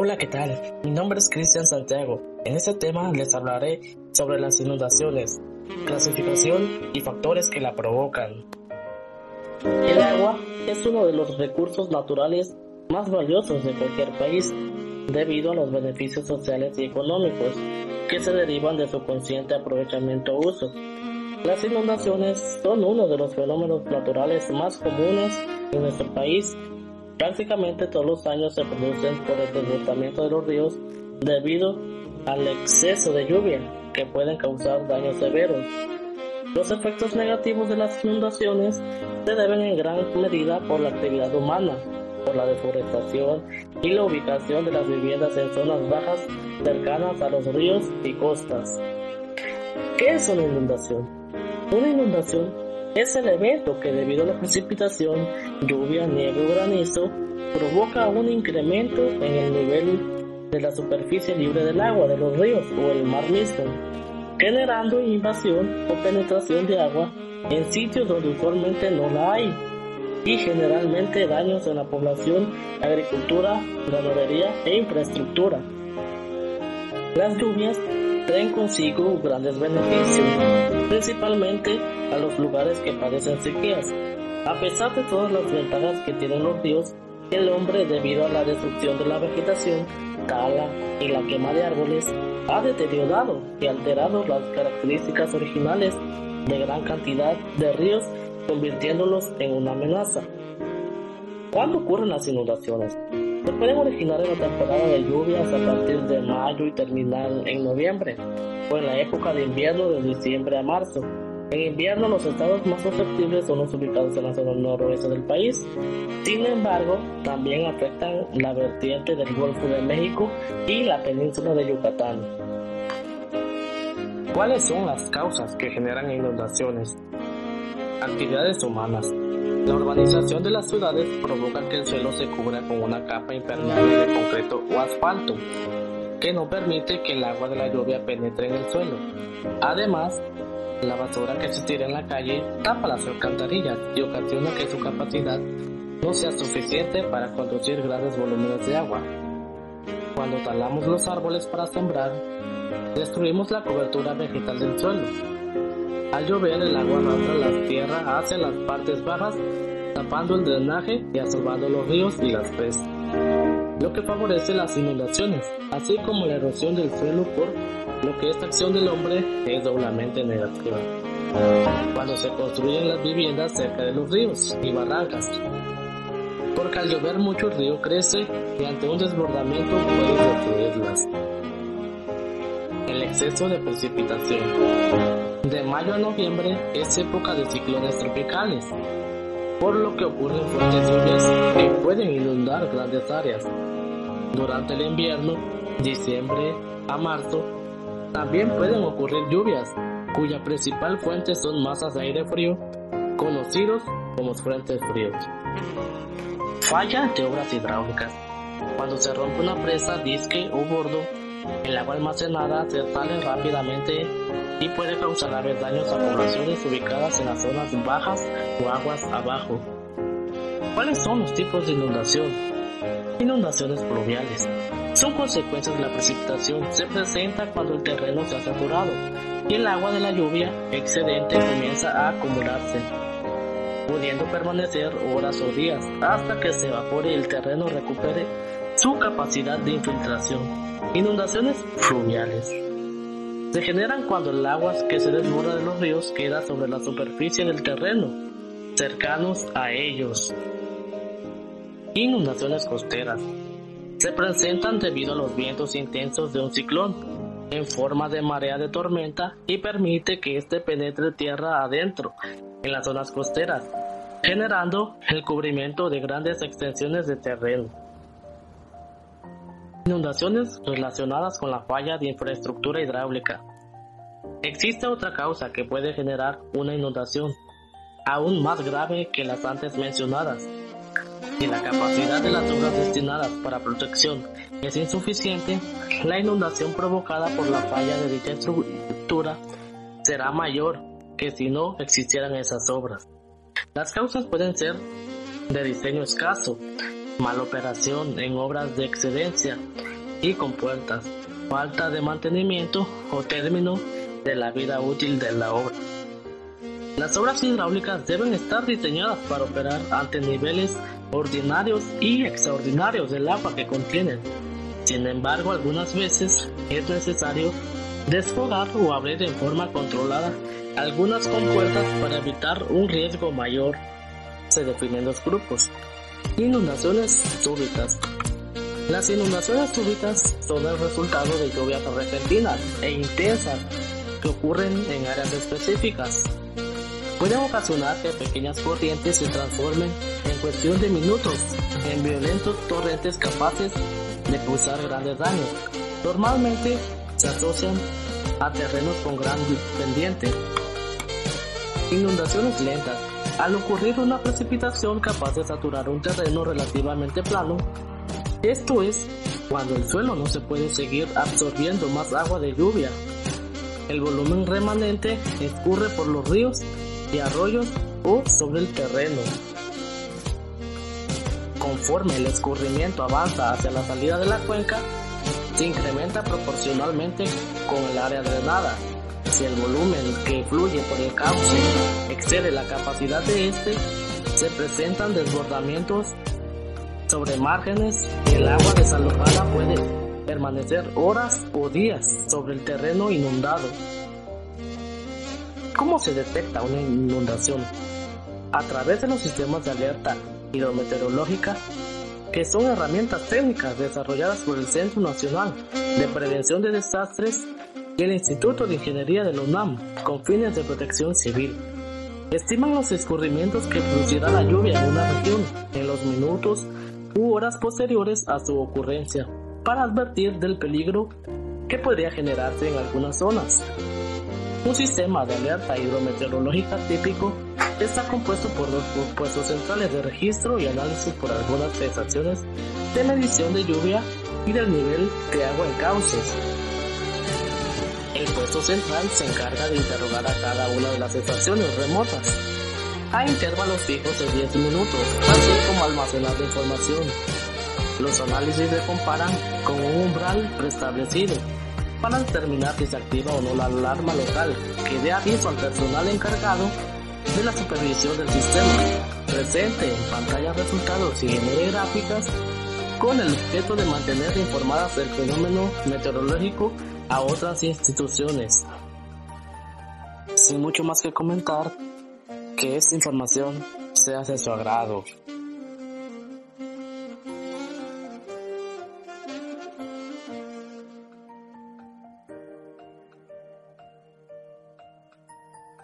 Hola, ¿qué tal? Mi nombre es Cristian Santiago. En este tema les hablaré sobre las inundaciones, clasificación y factores que la provocan. El agua es uno de los recursos naturales más valiosos de cualquier país, debido a los beneficios sociales y económicos que se derivan de su consciente aprovechamiento o uso. Las inundaciones son uno de los fenómenos naturales más comunes en nuestro país. Prácticamente todos los años se producen por el desbordamiento de los ríos debido al exceso de lluvia que pueden causar daños severos. Los efectos negativos de las inundaciones se deben en gran medida por la actividad humana, por la deforestación y la ubicación de las viviendas en zonas bajas cercanas a los ríos y costas. ¿Qué es una inundación? Una inundación es el evento que debido a la precipitación, lluvia, nieve o granizo, provoca un incremento en el nivel de la superficie libre del agua de los ríos o el mar mismo, generando invasión o penetración de agua en sitios donde usualmente no la hay y generalmente daños en la población, agricultura, ganadería e infraestructura. Las lluvias traen consigo grandes beneficios, principalmente a los lugares que padecen sequías. A pesar de todas las ventajas que tienen los ríos, el hombre, debido a la destrucción de la vegetación, tala y la quema de árboles, ha deteriorado y alterado las características originales de gran cantidad de ríos, convirtiéndolos en una amenaza. ¿Cuándo ocurren las inundaciones? Se pueden originar en la temporada de lluvias a partir de mayo y terminar en noviembre, o en la época de invierno de diciembre a marzo. En invierno los estados más susceptibles son los ubicados en la zona noroeste del país. Sin embargo, también afectan la vertiente del Golfo de México y la península de Yucatán. ¿Cuáles son las causas que generan inundaciones? Actividades humanas. La urbanización de las ciudades provoca que el suelo se cubra con una capa impermeable de concreto o asfalto, que no permite que el agua de la lluvia penetre en el suelo. Además, la basura que se tira en la calle tapa las alcantarillas y ocasiona que su capacidad no sea suficiente para conducir grandes volúmenes de agua. Cuando talamos los árboles para sembrar, destruimos la cobertura vegetal del suelo al llover, el agua arrastra la tierra hacia las partes bajas, tapando el drenaje y absorbando los ríos y las presas, lo que favorece las inundaciones, así como la erosión del suelo por lo que esta acción del hombre es doblemente negativa. Cuando se construyen las viviendas cerca de los ríos y barrancas, porque al llover mucho el río crece y ante un desbordamiento puede destruirlas. El exceso de precipitación. De mayo a noviembre es época de ciclones tropicales, por lo que ocurren fuertes lluvias que pueden inundar grandes áreas. Durante el invierno, diciembre a marzo, también pueden ocurrir lluvias, cuya principal fuente son masas de aire frío, conocidos como frentes fríos. Falla de obras hidráulicas. Cuando se rompe una presa, disque o bordo, el agua almacenada se sale rápidamente y puede causar graves daños a poblaciones ubicadas en las zonas bajas o aguas abajo. ¿Cuáles son los tipos de inundación? Inundaciones pluviales. Son consecuencias de la precipitación. Se presenta cuando el terreno se ha saturado y el agua de la lluvia excedente comienza a acumularse, pudiendo permanecer horas o días hasta que se evapore y el terreno recupere su capacidad de infiltración. Inundaciones fluviales se generan cuando el agua que se desborda de los ríos queda sobre la superficie del terreno, cercanos a ellos. Inundaciones costeras. Se presentan debido a los vientos intensos de un ciclón, en forma de marea de tormenta y permite que éste penetre tierra adentro, en las zonas costeras, generando el cubrimiento de grandes extensiones de terreno. Inundaciones relacionadas con la falla de infraestructura hidráulica. Existe otra causa que puede generar una inundación, aún más grave que las antes mencionadas. Si la capacidad de las obras destinadas para protección es insuficiente, la inundación provocada por la falla de dicha estructura será mayor que si no existieran esas obras. Las causas pueden ser de diseño escaso, mala operación en obras de excedencia, y compuertas, falta de mantenimiento o término de la vida útil de la obra. Las obras hidráulicas deben estar diseñadas para operar ante niveles ordinarios y extraordinarios del agua que contienen. Sin embargo, algunas veces es necesario desfogar o abrir en forma controlada algunas compuertas para evitar un riesgo mayor. Se definen los grupos. Inundaciones súbitas. Las inundaciones súbitas son el resultado de lluvias repentinas e intensas que ocurren en áreas específicas. Pueden ocasionar que pequeñas corrientes se transformen en cuestión de minutos en violentos torrentes capaces de causar grandes daños. Normalmente se asocian a terrenos con gran pendiente. Inundaciones lentas. Al ocurrir una precipitación capaz de saturar un terreno relativamente plano, esto es cuando el suelo no se puede seguir absorbiendo más agua de lluvia. El volumen remanente escurre por los ríos y arroyos o sobre el terreno. Conforme el escurrimiento avanza hacia la salida de la cuenca, se incrementa proporcionalmente con el área drenada. Si el volumen que fluye por el cauce excede la capacidad de este, se presentan desbordamientos sobre márgenes y el agua desalojada puede permanecer horas o días sobre el terreno inundado. ¿Cómo se detecta una inundación? A través de los sistemas de alerta hidrometeorológica que son herramientas técnicas desarrolladas por el Centro Nacional de Prevención de Desastres y el Instituto de Ingeniería de la UNAM con fines de protección civil. Estiman los escurrimientos que producirá la lluvia en una región en los minutos u horas posteriores a su ocurrencia para advertir del peligro que podría generarse en algunas zonas. Un sistema de alerta hidrometeorológica típico está compuesto por dos puestos centrales de registro y análisis por algunas estaciones de medición de lluvia y del nivel de agua en cauces. El puesto central se encarga de interrogar a cada una de las estaciones remotas a intervalos fijos de 10 minutos, así como almacenar la información. Los análisis se comparan con un umbral preestablecido para determinar si se activa o no la alarma local que dé aviso al personal encargado de la supervisión del sistema. Presente en pantalla resultados y genere gráficas con el objeto de mantener informadas del fenómeno meteorológico a otras instituciones. Sin mucho más que comentar, que esta información sea de su agrado.